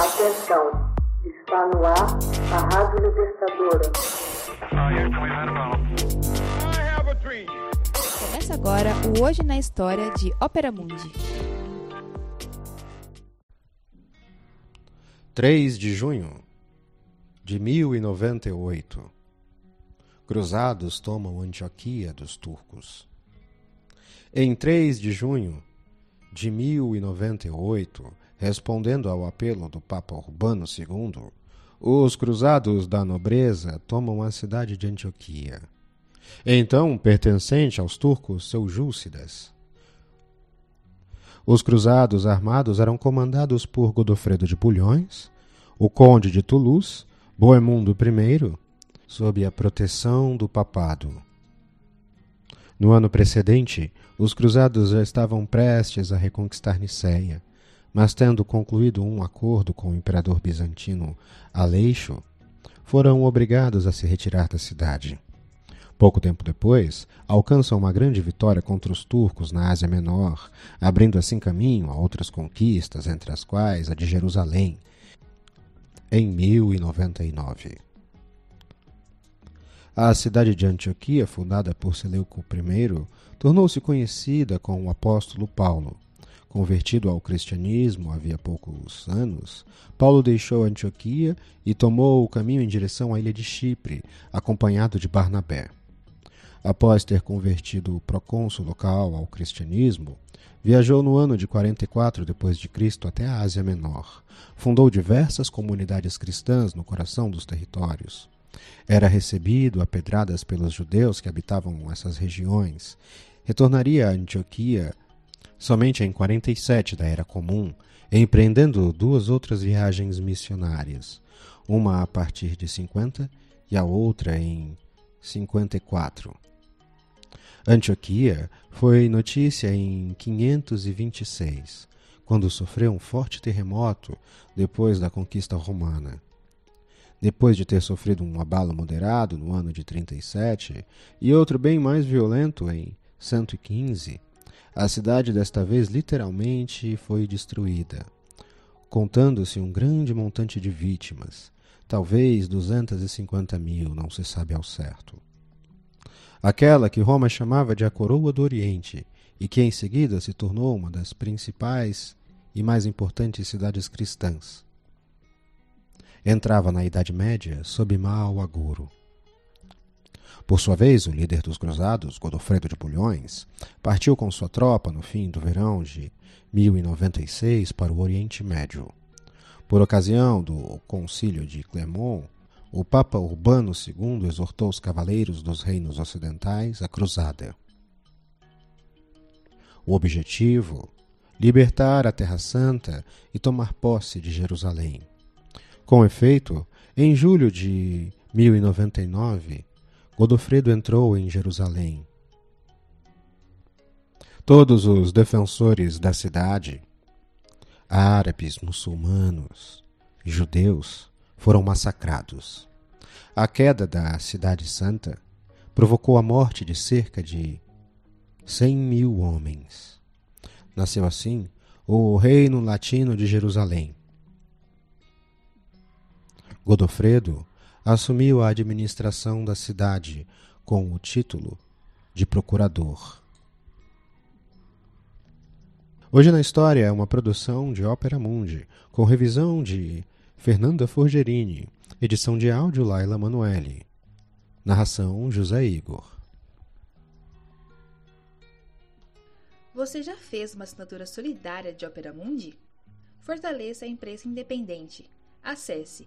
Atenção, está no ar a Rádio Libertadora. Começa agora o Hoje na História de Ópera Mundi. 3 de junho de 1098. Cruzados tomam Antioquia dos turcos. Em 3 de junho de 1098, respondendo ao apelo do Papa Urbano II, os cruzados da nobreza tomam a cidade de Antioquia, então pertencente aos turcos seljúcidas. Os cruzados armados eram comandados por Godofredo de Bulhões, o conde de Toulouse, Boemundo I, sob a proteção do papado. No ano precedente, os cruzados já estavam prestes a reconquistar Nicéia, mas tendo concluído um acordo com o imperador bizantino Aleixo, foram obrigados a se retirar da cidade. Pouco tempo depois, alcançam uma grande vitória contra os turcos na Ásia Menor, abrindo assim caminho a outras conquistas, entre as quais a de Jerusalém, em 1099. A cidade de Antioquia, fundada por Seleuco I, tornou-se conhecida com o apóstolo Paulo. Convertido ao cristianismo havia poucos anos, Paulo deixou Antioquia e tomou o caminho em direção à ilha de Chipre, acompanhado de Barnabé. Após ter convertido o procônsul local ao cristianismo, viajou no ano de 44 depois de Cristo até a Ásia Menor. Fundou diversas comunidades cristãs no coração dos territórios. Era recebido a pedradas pelos judeus que habitavam essas regiões. Retornaria a Antioquia somente em 47 da Era Comum, empreendendo duas outras viagens missionárias, uma a partir de 50 e a outra em 54. Antioquia foi notícia em 526, quando sofreu um forte terremoto depois da conquista romana. Depois de ter sofrido um abalo moderado no ano de 37 e outro bem mais violento em 115, a cidade desta vez literalmente foi destruída, contando-se um grande montante de vítimas, talvez 250 mil, não se sabe ao certo. Aquela que Roma chamava de a Coroa do Oriente e que em seguida se tornou uma das principais e mais importantes cidades cristãs entrava na Idade Média sob mau agouro. Por sua vez, o líder dos cruzados, Godofredo de Bulhões, partiu com sua tropa no fim do verão de 1096 para o Oriente Médio. Por ocasião do Concílio de Clermont, o Papa Urbano II exortou os cavaleiros dos reinos ocidentais à cruzada. O objetivo: libertar a Terra Santa e tomar posse de Jerusalém. Com efeito, em julho de 1099, Godofredo entrou em Jerusalém. Todos os defensores da cidade, árabes, muçulmanos, judeus, foram massacrados. A queda da Cidade Santa provocou a morte de cerca de cem mil homens. Nasceu assim o Reino Latino de Jerusalém, Godofredo assumiu a administração da cidade com o título de procurador. Hoje na História é uma produção de Ópera Mundi, com revisão de Fernanda Forgerini, edição de áudio Laila Manuelle, narração José Igor. Você já fez uma assinatura solidária de Ópera Mundi? Fortaleça a imprensa independente. Acesse